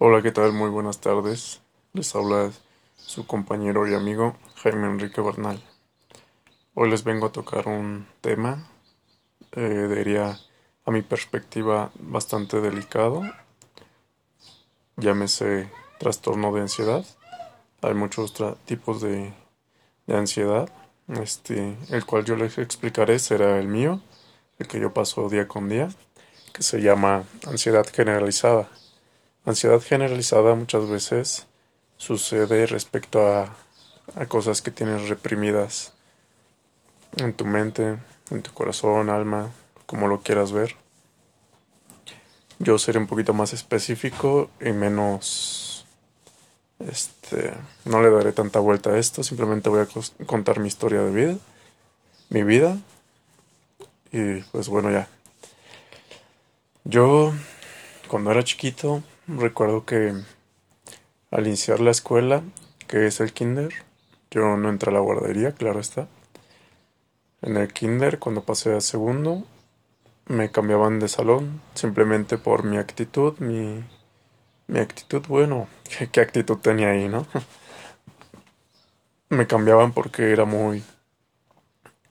Hola, ¿qué tal? Muy buenas tardes. Les habla su compañero y amigo Jaime Enrique Bernal. Hoy les vengo a tocar un tema, eh, diría a mi perspectiva, bastante delicado. Llámese trastorno de ansiedad. Hay muchos tipos de, de ansiedad. Este, el cual yo les explicaré será el mío, el que yo paso día con día, que se llama ansiedad generalizada. Ansiedad generalizada muchas veces sucede respecto a, a cosas que tienes reprimidas en tu mente, en tu corazón, alma, como lo quieras ver. Yo seré un poquito más específico y menos este no le daré tanta vuelta a esto, simplemente voy a contar mi historia de vida, mi vida y pues bueno ya. Yo cuando era chiquito Recuerdo que al iniciar la escuela, que es el kinder, yo no entré a la guardería, claro está. En el kinder, cuando pasé a segundo, me cambiaban de salón simplemente por mi actitud, mi, mi actitud, bueno, ¿qué, actitud tenía ahí, no? me cambiaban porque era muy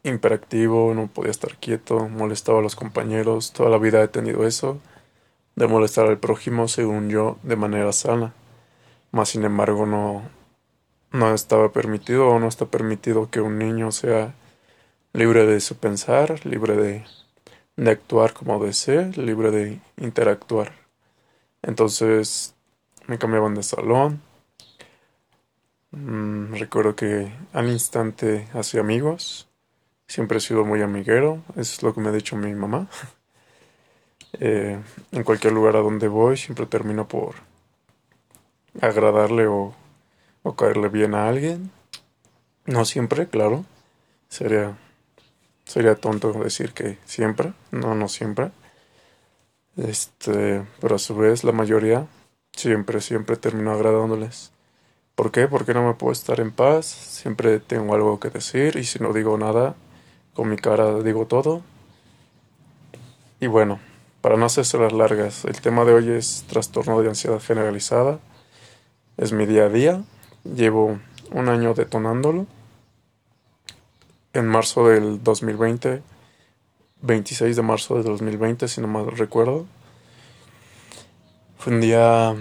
imperactivo, no podía estar quieto, molestaba a los compañeros, toda la vida he tenido eso de molestar al prójimo, según yo, de manera sana. Mas, sin embargo, no, no estaba permitido o no está permitido que un niño sea libre de su pensar, libre de, de actuar como desee, libre de interactuar. Entonces me cambiaban de salón. Mm, recuerdo que al instante hacía amigos. Siempre he sido muy amiguero, es lo que me ha dicho mi mamá. Eh, en cualquier lugar a donde voy siempre termino por agradarle o, o caerle bien a alguien. No siempre, claro. Sería, sería tonto decir que siempre. No, no siempre. Este, pero a su vez la mayoría siempre, siempre termino agradándoles. ¿Por qué? Porque no me puedo estar en paz. Siempre tengo algo que decir y si no digo nada, con mi cara digo todo. Y bueno, para no hacerse las largas, el tema de hoy es trastorno de ansiedad generalizada. Es mi día a día. Llevo un año detonándolo. En marzo del 2020, 26 de marzo del 2020, si no mal recuerdo. Fue un día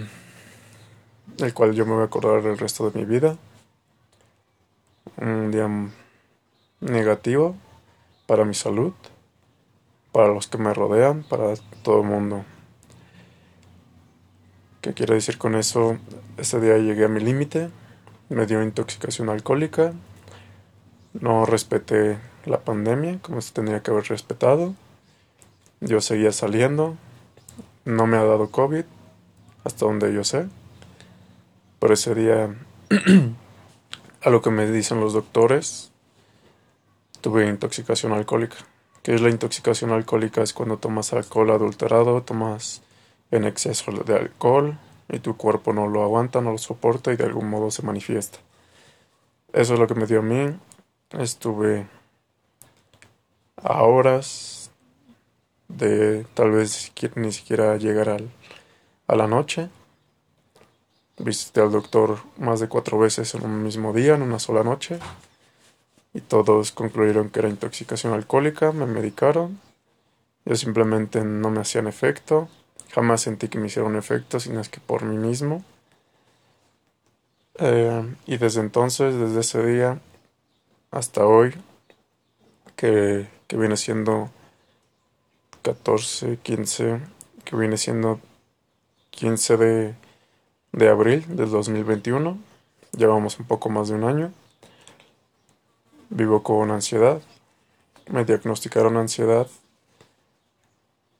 el cual yo me voy a acordar el resto de mi vida. Un día negativo para mi salud para los que me rodean, para todo el mundo. ¿Qué quiero decir con eso? Ese día llegué a mi límite, me dio intoxicación alcohólica, no respeté la pandemia como se tenía que haber respetado, yo seguía saliendo, no me ha dado COVID, hasta donde yo sé, pero ese día, a lo que me dicen los doctores, tuve intoxicación alcohólica que es la intoxicación alcohólica, es cuando tomas alcohol adulterado, tomas en exceso de alcohol y tu cuerpo no lo aguanta, no lo soporta y de algún modo se manifiesta. Eso es lo que me dio a mí. Estuve a horas de tal vez ni siquiera llegar al, a la noche. Visité al doctor más de cuatro veces en un mismo día, en una sola noche y todos concluyeron que era intoxicación alcohólica, me medicaron, yo simplemente no me hacían efecto, jamás sentí que me hicieron efecto, sino es que por mí mismo. Eh, y desde entonces, desde ese día hasta hoy, que, que viene siendo 14, 15, que viene siendo 15 de, de abril del 2021, llevamos un poco más de un año. Vivo con ansiedad. Me diagnosticaron ansiedad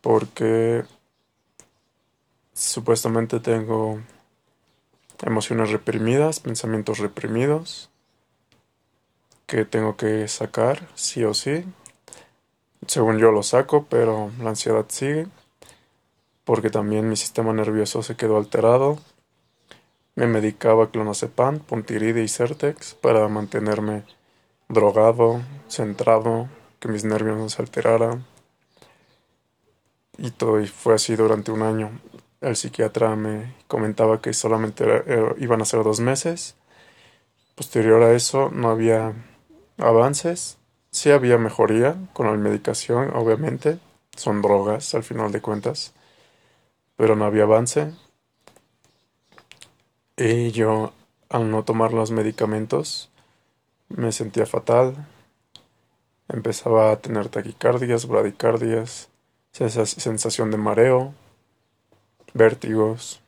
porque supuestamente tengo emociones reprimidas, pensamientos reprimidos que tengo que sacar sí o sí. Según yo lo saco, pero la ansiedad sigue porque también mi sistema nervioso se quedó alterado. Me medicaba clonazepam, puntiride y Certex para mantenerme drogado, centrado, que mis nervios no se alteraran. Y todo y fue así durante un año. el psiquiatra me comentaba que solamente iban a ser dos meses. Posterior a eso no había avances. Sí había mejoría con la medicación, obviamente. Son drogas al final de cuentas. Pero no había avance. Y yo, al no tomar los medicamentos, me sentía fatal. Empezaba a tener taquicardias, bradicardias, sensación de mareo, vértigos,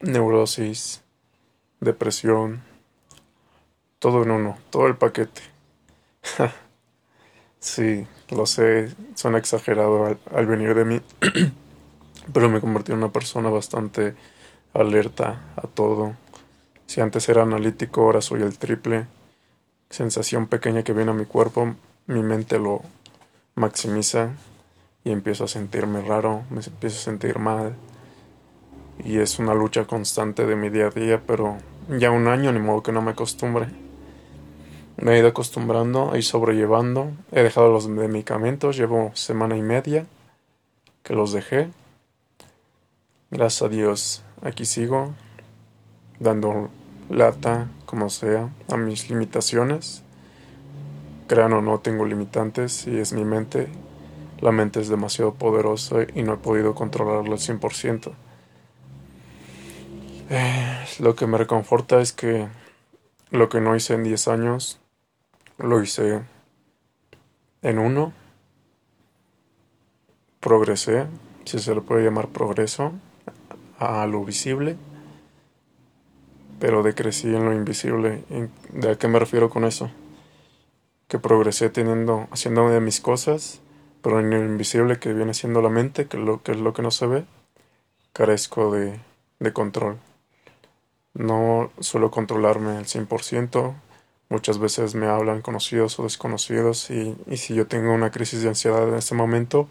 neurosis, depresión, todo en uno, todo el paquete. sí, lo sé, suena exagerado al, venir de mí, pero me convertí en una persona bastante alerta a todo. Si antes era analítico, ahora soy el triple. Sensación pequeña que viene a mi cuerpo, mi mente lo maximiza y empiezo a sentirme raro, me empiezo a sentir mal. Y es una lucha constante de mi día a día, pero ya un año ni modo que no me acostumbre. Me he ido acostumbrando y sobrellevando. He dejado los medicamentos, llevo semana y media que los dejé. Gracias a Dios, aquí sigo, dando lata, como sea, a mis limitaciones. Crean o no, tengo limitantes y es mi mente la mente es demasiado poderosa y no he podido controlarla al 100%. Eh, lo que me reconforta es que lo que no hice en 10 años, lo hice en uno. Progresé, si se le puede llamar progreso, a lo visible, pero decrecí en lo invisible. ¿De a qué me refiero con eso? Que progresé teniendo, haciendo de mis cosas pero en el invisible que viene siendo la mente, que, lo, que es lo que no se ve, carezco de, de control. No suelo controlarme al 100%, muchas veces me hablan conocidos o desconocidos y, y si yo tengo una crisis de ansiedad en este momento,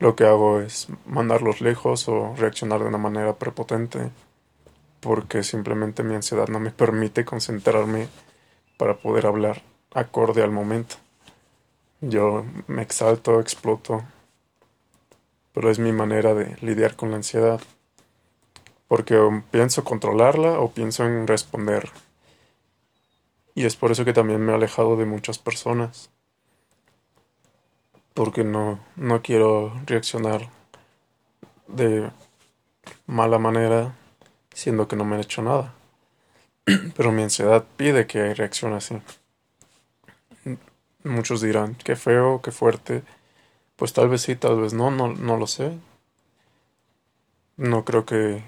lo que hago es mandarlos lejos o reaccionar de una manera prepotente porque simplemente mi ansiedad no me permite concentrarme para poder hablar acorde al momento. Yo me exalto, exploto, pero es mi manera de lidiar con la ansiedad, porque pienso controlarla o pienso en responder. Y es por eso que también me he alejado de muchas personas, porque no, no quiero reaccionar de mala manera, siendo que no me han hecho nada. Pero mi ansiedad pide que reaccione así. Muchos dirán, qué feo, qué fuerte. Pues tal vez sí, tal vez no, no, no lo sé. No creo que,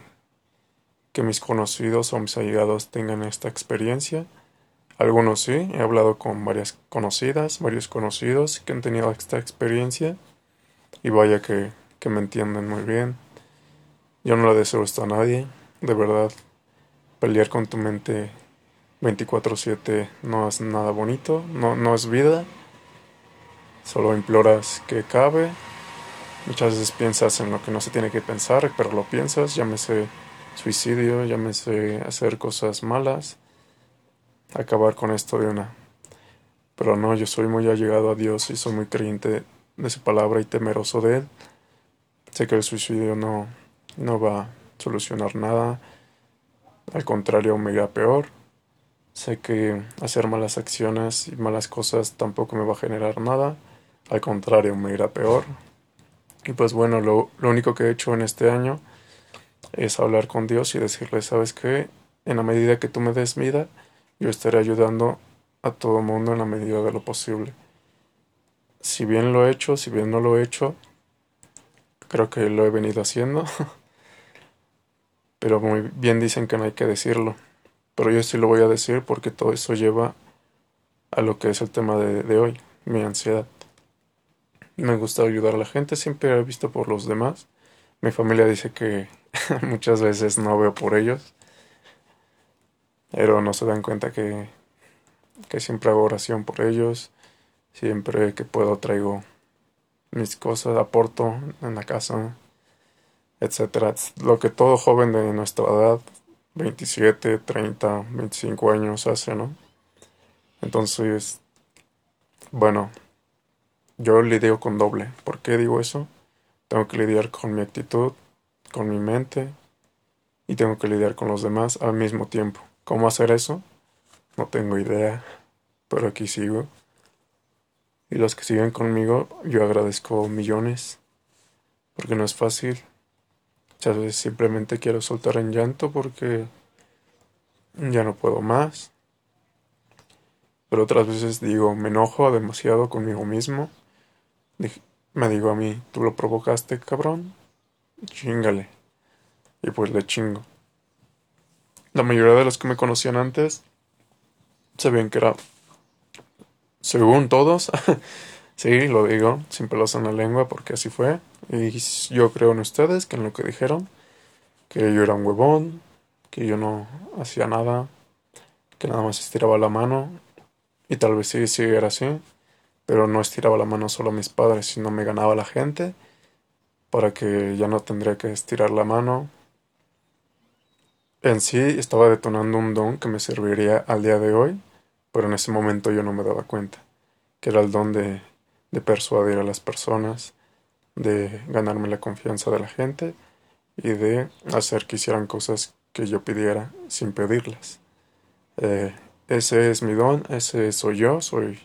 que mis conocidos o mis allegados tengan esta experiencia. Algunos sí, he hablado con varias conocidas, varios conocidos que han tenido esta experiencia y vaya que, que me entienden muy bien. Yo no le deseo esto a nadie, de verdad. Pelear con tu mente 24/7 no es nada bonito, no, no es vida. Solo imploras que cabe. Muchas veces piensas en lo que no se tiene que pensar, pero lo piensas, llámese suicidio, llámese hacer cosas malas, acabar con esto de una. Pero no, yo soy muy allegado a Dios y soy muy creyente de su palabra y temeroso de Él. Sé que el suicidio no, no va solucionar nada, al contrario me irá peor. Sé que hacer malas acciones y malas cosas tampoco me va a generar nada, al contrario, me irá peor. Y pues bueno, lo, único que he hecho en este año es hablar con Dios y decirle, sabes que en la medida que tú me des vida, yo estaré ayudando a todo el mundo en la medida de lo posible. Si bien lo he hecho, si bien no lo he hecho, creo que lo he venido haciendo. Pero muy bien dicen que no hay que decirlo. Pero yo sí lo voy a decir porque todo eso lleva a lo que es el tema de, hoy, mi ansiedad. Me gusta ayudar a la gente, siempre he visto por los demás. Mi familia dice que muchas veces no veo por ellos, pero no se dan cuenta que, que siempre hago oración por ellos, siempre que puedo traigo mis cosas, aporto en la casa, etcétera. Lo que todo joven de nuestra edad 27, 30, 25 años hace, ¿no? Entonces, bueno, yo lidio con doble. ¿Por qué digo eso? Tengo que lidiar con mi actitud, con mi mente y tengo que lidiar con los demás al mismo tiempo. ¿Cómo hacer eso? No tengo idea, pero aquí sigo. Y los que siguen conmigo, yo agradezco millones, porque no es fácil. Muchas veces simplemente quiero soltar en llanto porque ya no puedo más. Pero otras veces digo, me enojo demasiado conmigo mismo. Me digo a mí, tú lo provocaste, cabrón. Chingale. Y pues le chingo. La mayoría de los que me conocían antes sabían que era, según todos, sí, lo digo, sin pelos en la lengua porque así fue. Y yo creo en ustedes, que en lo que dijeron, que yo era un huevón, que yo no hacía nada, que nada más estiraba la mano. Y tal vez sí, sí era así, pero no estiraba la mano solo a mis padres, sino me ganaba la gente para que ya no tendría que estirar la mano en sí estaba detonando un don que me serviría al día de hoy, pero en ese momento yo no me daba cuenta, que era el don de, de persuadir a las personas, de ganarme la confianza de la gente y de hacer que hicieran cosas que yo pidiera sin pedirlas. Eh, ese es mi don, ese soy yo, soy,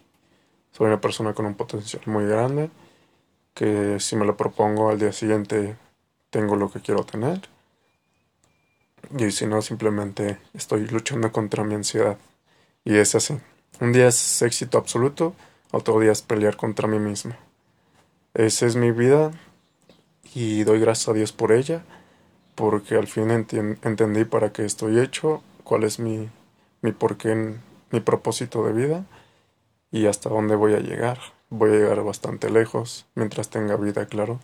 soy una persona con un potencial muy grande, que si me lo propongo al día siguiente tengo lo que quiero tener y si no, simplemente estoy luchando contra mi ansiedad. Y es así. Un día es éxito absoluto, otro día es pelear contra mí mismo. Esa es mi vida y doy gracias a Dios por ella, porque al fin entendí para qué estoy hecho, cuál es mi, mi porqué, mi propósito de vida y hasta dónde voy a llegar. Voy a llegar bastante lejos mientras tenga vida, claro.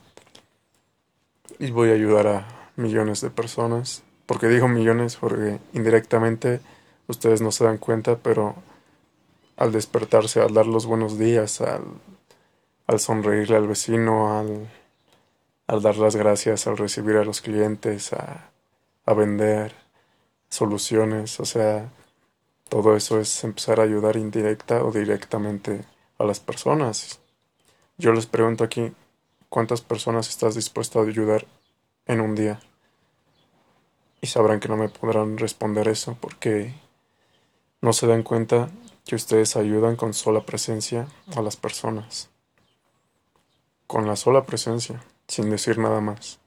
Y voy a ayudar a millones de personas porque digo millones? Porque indirectamente ustedes no se dan cuenta, pero al despertarse, al dar los buenos días, al, al sonreírle al vecino, al, al dar las gracias, al recibir a los clientes, a, a vender soluciones, o sea, todo eso es empezar a ayudar indirecta o directamente a las personas. Yo les pregunto aquí, ¿cuántas personas estás dispuesto a ayudar en un día? y sabrán que no me podrán responder eso porque no se dan cuenta que ustedes ayudan con sola presencia a las personas. Con la sola presencia, sin decir nada más.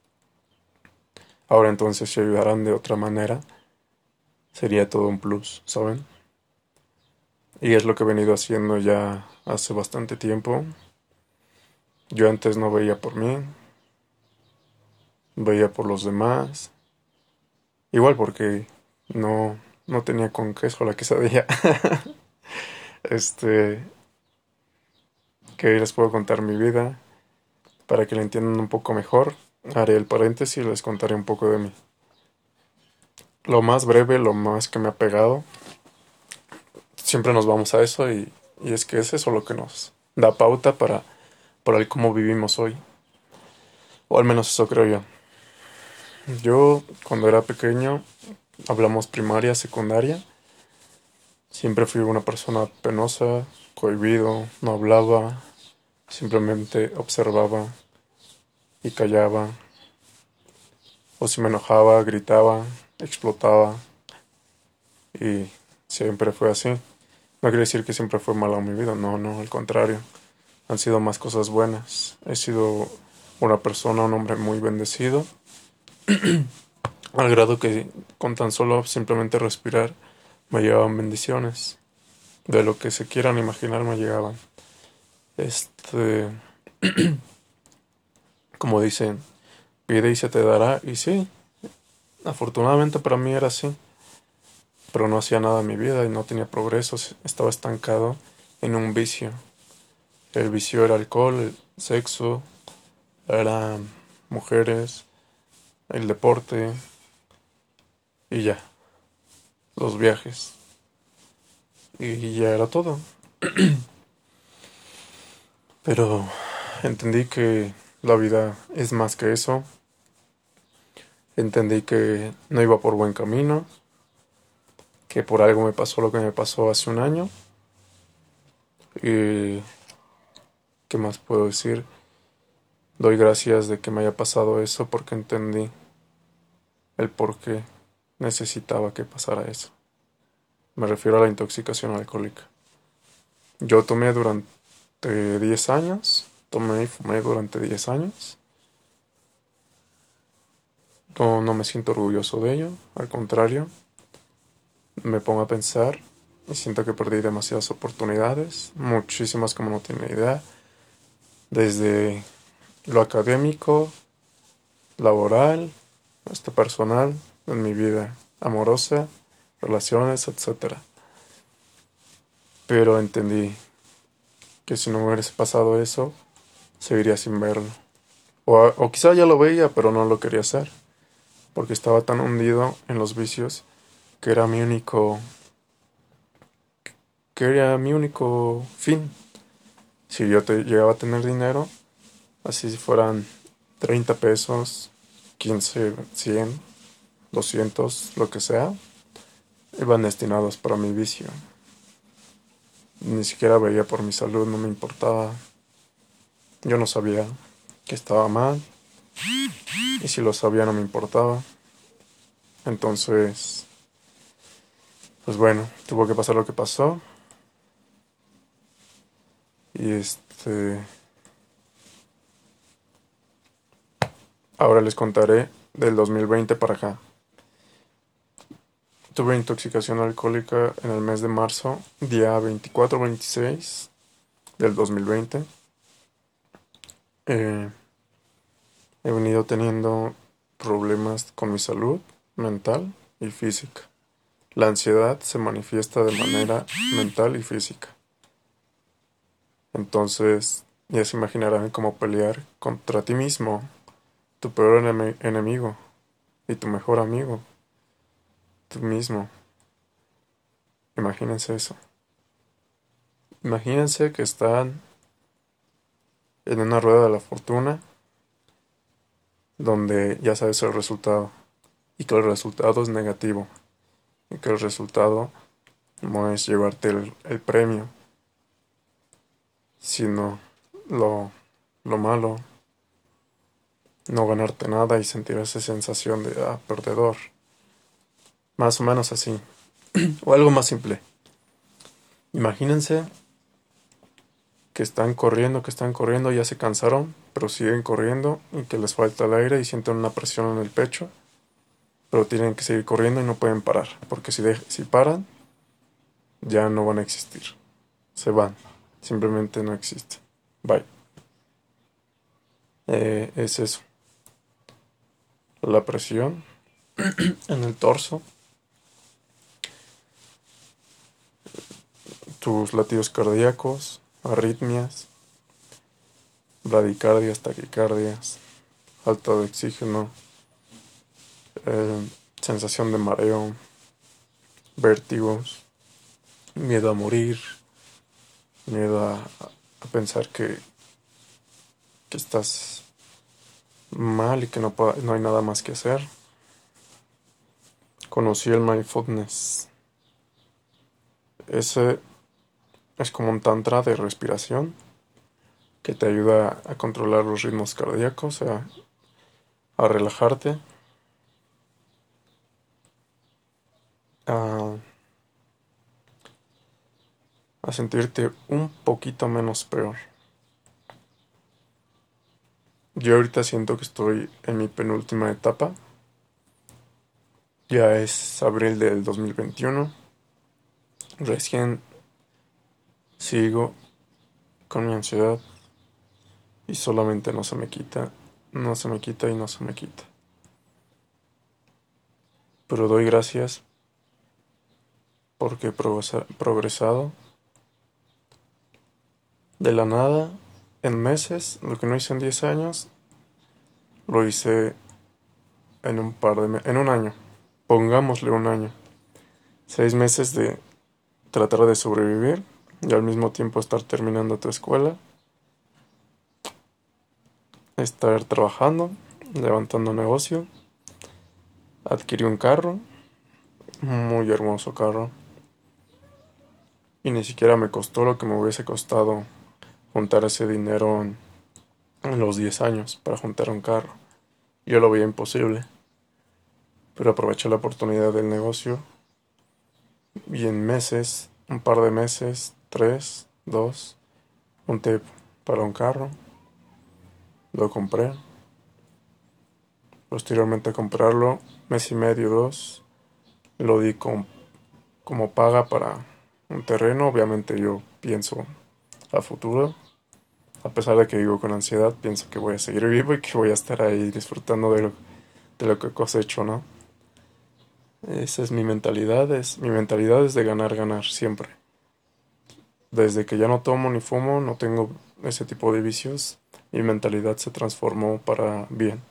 Ahora entonces si ayudarán de otra manera, sería todo un plus, ¿saben? Y es lo que he venido haciendo ya hace bastante tiempo. Yo antes no veía por mí, veía por los demás, Igual porque no, no tenía con queso la quesadilla. este. Que les puedo contar mi vida. Para que la entiendan un poco mejor. Haré el paréntesis y les contaré un poco de mí. Lo más breve, lo más que me ha pegado. Siempre nos vamos a eso y, y es que es eso lo que nos da pauta para, para el cómo vivimos hoy. O al menos eso creo yo. Yo, cuando era pequeño, hablamos primaria, secundaria. Siempre fui una persona penosa, cohibido, no hablaba, simplemente observaba y callaba. O si me enojaba, gritaba, explotaba. Y siempre fue así. No quiere decir que siempre fue mala mi vida, no, no, al contrario. Han sido más cosas buenas. He sido una persona, un hombre muy bendecido al grado que con tan solo simplemente respirar me llegaban bendiciones. De lo que se quieran imaginar me llegaban. Este, como dicen, pide y se te dará. Y sí, afortunadamente para mí era así. Pero no hacía nada en mi vida y no tenía progreso. Estaba estancado en un vicio. El vicio era alcohol, el sexo, eran mujeres, el deporte y ya, los viajes. Y ya era todo. Pero entendí que la vida es más que eso. Entendí que no iba por buen camino, que por algo me pasó lo que me pasó hace un año. Y ¿qué más puedo decir? Doy gracias de que me haya pasado eso porque entendí el por qué necesitaba que pasara eso. Me refiero a la intoxicación alcohólica. Yo tomé durante 10 años, tomé y fumé durante 10 años. No, no me siento orgulloso de ello, al contrario, me pongo a pensar y siento que perdí demasiadas oportunidades, muchísimas como no tiene idea, desde lo académico, laboral, hasta personal, en mi vida amorosa, relaciones, etc. Pero entendí que si no me hubiese pasado eso, seguiría sin verlo. O, o quizá ya lo veía, pero no lo quería hacer, porque estaba tan hundido en los vicios que era mi único que era mi único fin. Si yo te, llegaba a tener dinero, así fueran 30 pesos, 15, 100, 200, lo que sea, iban destinados para mi vicio. Ni siquiera veía por mi salud, no me importaba. Yo no sabía que estaba mal. Y si lo sabía no me importaba. Entonces, pues bueno, tuvo que pasar lo que pasó. Y este... Ahora les contaré del 2020 para acá. Tuve intoxicación alcohólica en el mes de marzo, día 24-26 del 2020. Eh, he venido teniendo problemas con mi salud mental y física. La ansiedad se manifiesta de manera mental y física. Entonces, ya se imaginarán cómo pelear contra ti mismo tu peor enemigo y tu mejor amigo, tú mismo. Imagínense eso. Imagínense que están en una rueda de la fortuna donde ya sabes el resultado y que el resultado es negativo y que el resultado no es llevarte el, el premio, sino lo, lo malo no ganarte nada y sentir esa sensación de ah, perdedor. Más o menos así. o algo más simple. Imagínense que están corriendo, que están corriendo, ya se cansaron, pero siguen corriendo y que les falta el aire y sienten una presión en el pecho, pero tienen que seguir corriendo y no pueden parar, porque si, si paran, ya no van a existir. Se van, simplemente no existen. Bye. Eh, es eso la presión en el torso, tus latidos cardíacos, arritmias, bradicardias, taquicardias, falta de oxígeno, eh, sensación de mareo, vértigos, miedo a morir, miedo a, pensar que, que estás mal y que no, no hay nada más que hacer. Conocí el mindfulness. Ese es como un tantra de respiración que te ayuda a controlar los ritmos cardíacos, a, relajarte, a, a sentirte un poquito menos peor. Yo ahorita siento que estoy en mi penúltima etapa. Ya es abril del 2021. Recién sigo con mi ansiedad y solamente no se me quita, no se me quita y no se me quita. Pero doy gracias porque he progresado de la nada en meses, lo que no hice en 10 años, lo hice en un par de en un año, pongámosle un año. Seis meses de tratar de sobrevivir y al mismo tiempo estar terminando tu escuela, estar trabajando, levantando negocio, adquirí un carro, muy hermoso carro, y ni siquiera me costó lo que me hubiese costado juntar ese dinero en, los 10 años para juntar un carro. Yo lo veía imposible. pero aproveché la oportunidad del negocio y en meses, un par de meses, tres, dos, junté para un carro, lo compré. Posteriormente a comprarlo, mes y medio, dos, lo di como paga para un terreno. Obviamente yo pienso a futuro. A pesar de que vivo con ansiedad, pienso que voy a seguir vivo y que voy a estar ahí disfrutando de lo, de lo que cosecho, ¿no? Esa es mi mentalidad, es, mi mentalidad es de ganar, ganar, siempre. Desde que ya no tomo ni fumo, no tengo ese tipo de vicios, mi mentalidad se transformó para bien.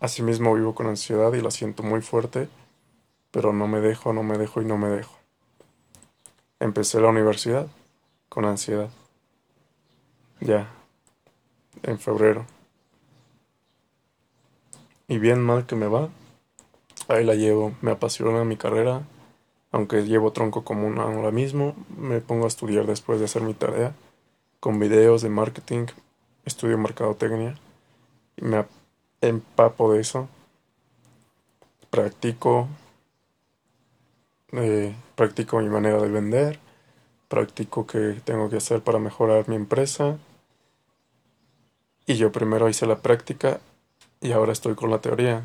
Asimismo vivo con ansiedad y la siento muy fuerte, pero no me dejo, no me dejo y no me dejo. Empecé la universidad con ansiedad. Ya, en febrero. Y bien mal que me va, ahí la llevo. Me apasiona mi carrera, aunque llevo tronco común ahora mismo. Me pongo a estudiar después de hacer mi tarea, con videos de marketing, estudio mercadotecnia y me empapo de eso. Practico, eh, practico mi manera de vender, practico qué tengo que hacer para mejorar mi empresa. Y yo primero hice la práctica y ahora estoy con la teoría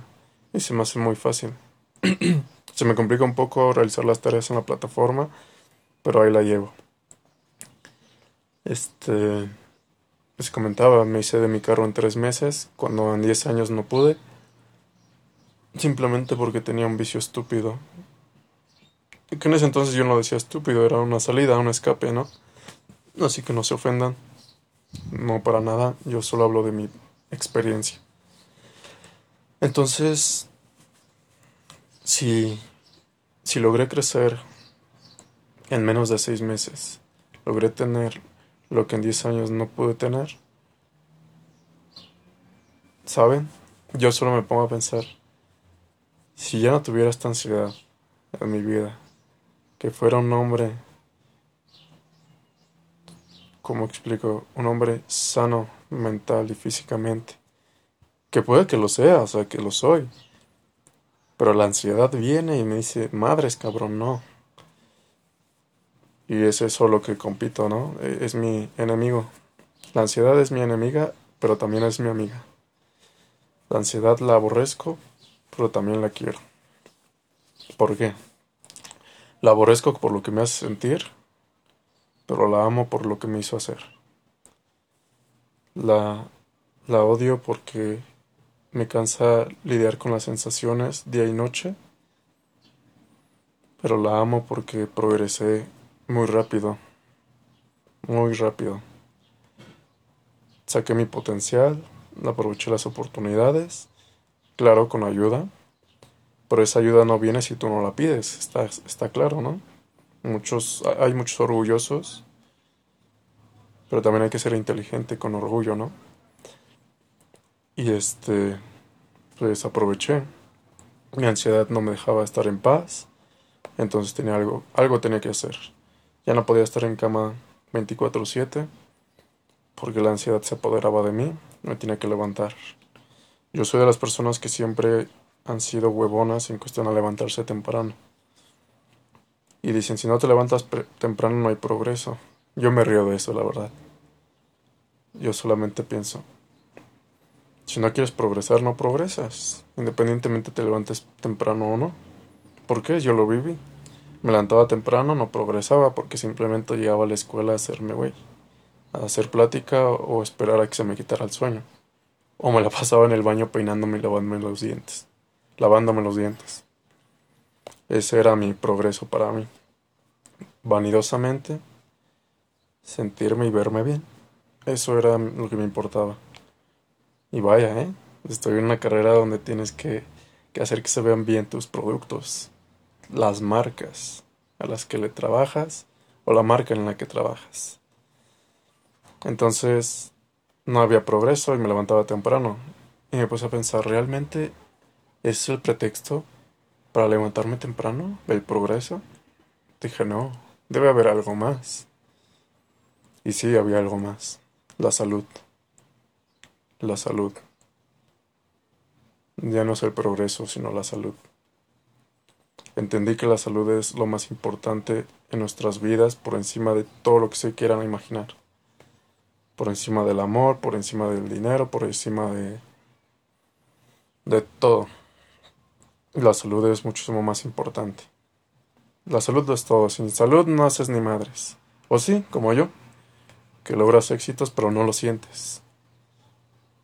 y se me hace muy fácil. se me complica un poco realizar las tareas en la plataforma, pero ahí la llevo. Este, les comentaba, me hice de mi carro en tres meses, cuando en diez años no pude, simplemente porque tenía un vicio estúpido. Que en ese entonces yo no decía estúpido, era una salida, un escape, ¿no? Así que no se ofendan, no para nada, yo solo hablo de mi experiencia. Entonces, si, si logré crecer en menos de seis meses, logré tener lo que en diez años no pude tener, ¿saben? Yo solo me pongo a pensar, si ya no tuviera esta ansiedad en mi vida, que fuera un hombre, como explico, un hombre sano mental y físicamente, que puede que lo sea, o sea, que lo soy. Pero la ansiedad viene y me dice, madres cabrón, no. Y es eso lo que compito, ¿no? E, es mi enemigo. La ansiedad es mi enemiga, pero también es mi amiga. La ansiedad la aborrezco, pero también la quiero. ¿Por qué? La aborrezco por lo que me hace sentir, pero la amo por lo que me hizo hacer. La, la odio porque me cansa lidiar con las sensaciones día y noche, pero la amo porque progresé muy rápido, muy rápido. Saqué mi potencial, aproveché las oportunidades, claro, con ayuda, pero esa ayuda no viene si tú no la pides, está, está claro, ¿no? Muchos, hay muchos orgullosos, pero también hay que ser inteligente con orgullo, ¿no? Y este, pues aproveché. Mi ansiedad no me dejaba estar en paz. Entonces tenía algo, algo tenía que hacer. Ya no podía estar en cama 24/7 porque la ansiedad se apoderaba de mí. Me tenía que levantar. Yo soy de las personas que siempre han sido huevonas en cuestión a levantarse temprano. Y dicen, si no te levantas temprano no hay progreso. Yo me río de eso, la verdad. Yo solamente pienso, si no quieres progresar, no progresas, independientemente te levantes temprano o no. ¿Por qué? Yo lo viví. Me levantaba temprano, no progresaba porque simplemente llegaba a la escuela a hacerme güey, a hacer plática o esperar a que se me quitara el sueño. O me la pasaba en el baño peinándome y lavándome los dientes, lavándome los dientes. Ese era mi progreso para mí. Vanidosamente, sentirme y verme bien. Eso era lo que me importaba. Y vaya, ¿eh? Estoy en una carrera donde tienes que, hacer que se vean bien tus productos, las marcas a las que le trabajas o la marca en la que trabajas. Entonces, no había progreso y me levantaba temprano. Y me puse a pensar, ¿realmente es el pretexto para levantarme temprano? ¿El progreso? Dije, no, debe haber algo más. Y sí, había algo más. La salud la salud. Ya no es el progreso, sino la salud. Entendí que la salud es lo más importante en nuestras vidas por encima de todo lo que se quieran imaginar. Por encima del amor, por encima del dinero, por encima de de todo. La salud es muchísimo más importante. La salud es todo. Sin salud no haces ni madres. O sí, como yo, que logras éxitos pero no lo sientes.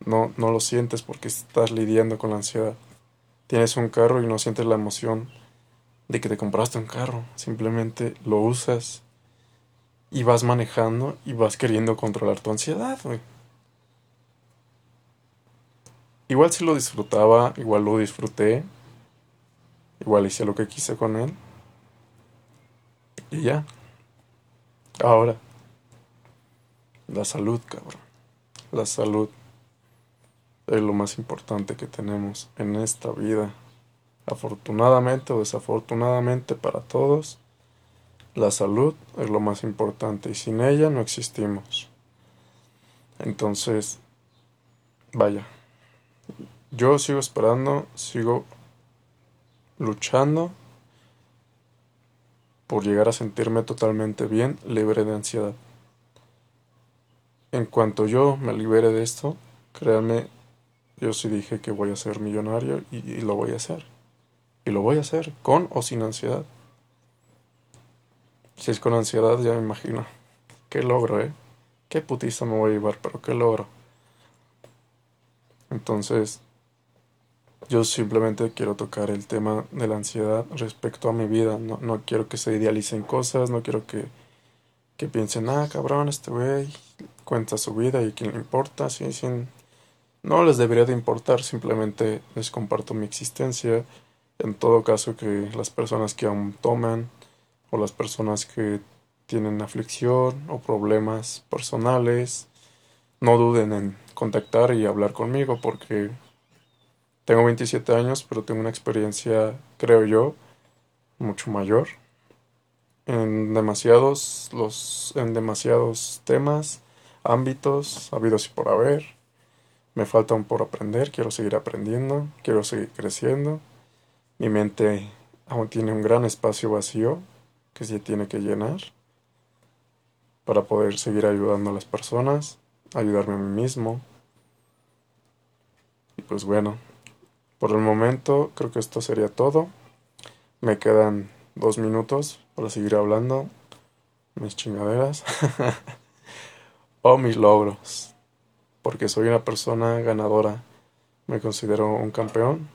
No, no lo sientes porque estás lidiando con la ansiedad. Tienes un carro y no sientes la emoción de que te compraste un carro. Simplemente lo usas y vas manejando y vas queriendo controlar tu ansiedad, Igual si lo disfrutaba, igual lo disfruté. Igual hice lo que quise con él. Y ya. Ahora. La salud, cabrón. La salud es lo más importante que tenemos en esta vida. Afortunadamente o desafortunadamente para todos, la salud es lo más importante y sin ella no existimos. Entonces, vaya, yo sigo esperando, sigo luchando por llegar a sentirme totalmente bien, libre de ansiedad. En cuanto yo me libere de esto, créanme, yo sí dije que voy a ser millonario y, lo voy a hacer. Y lo voy a hacer, con o sin ansiedad. Si es con ansiedad, ya me imagino. Qué logro, ¿eh? Qué putiza me voy a llevar, pero qué logro. Entonces, yo simplemente quiero tocar el tema de la ansiedad respecto a mi vida. No, no quiero que se idealicen cosas, no quiero que, que piensen, ah, cabrón, este güey cuenta su vida y quién le importa. Sí, sí, no les debería de importar, simplemente les comparto mi existencia. En todo caso, que las personas que aún toman o las personas que tienen aflicción o problemas personales, no duden en contactar y hablar conmigo porque tengo 27 años, pero tengo una experiencia, creo yo, mucho mayor en demasiados los en demasiados temas, ámbitos, habidos y por haber. Me falta un por aprender, quiero seguir aprendiendo, quiero seguir creciendo. Mi mente aún tiene un gran espacio vacío que se tiene que llenar para poder seguir ayudando a las personas, ayudarme a mí mismo. Y pues bueno, por el momento creo que esto sería todo. Me quedan dos minutos para seguir hablando. Mis chingaderas. o mis logros. Porque soy una persona ganadora. Me considero un campeón.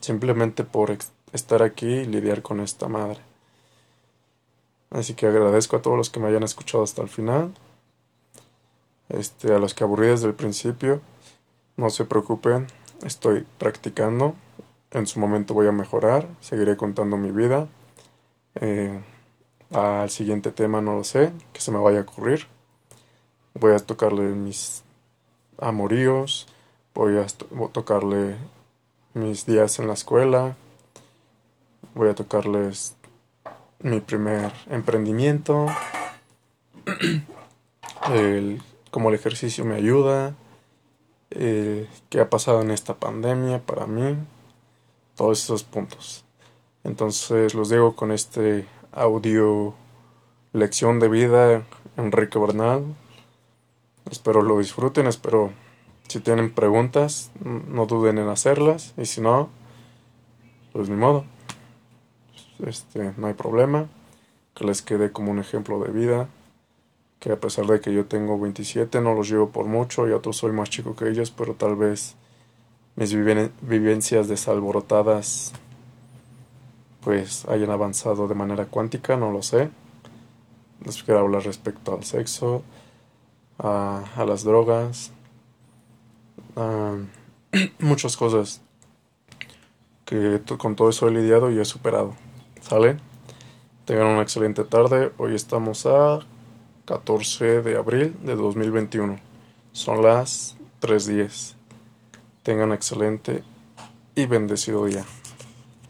Simplemente por estar aquí y lidiar con esta madre. Así que agradezco a todos los que me hayan escuchado hasta el final. Este, a los que aburrí desde el principio. No se preocupen, estoy practicando. En su momento voy a mejorar, seguiré contando mi vida. Eh, al siguiente tema no lo sé, que se me vaya a ocurrir. Voy a tocarle mis amoríos, voy a tocarle mis días en la escuela, voy a tocarles mi primer emprendimiento, el, cómo el ejercicio me ayuda, qué ha pasado en esta pandemia para mí, todos esos puntos. Entonces los digo con este audio lección de vida, Enrique Bernal. Espero lo disfruten, espero si tienen preguntas, no duden en hacerlas y si no, pues ni modo. Este, no hay problema. Que les quede como un ejemplo de vida que a pesar de que yo tengo 27 no los llevo por mucho, y otros soy más chico que ellos, pero tal vez mis vivencias desalborotadas pues hayan avanzado de manera cuántica, no lo sé. Les quiero hablar respecto al sexo, a, las drogas, a muchas cosas que con todo eso he lidiado y he superado. ¿Sale? Tengan una excelente tarde. Hoy estamos a 14 de abril de 2021. Son las 3.10. Tengan excelente y bendecido día.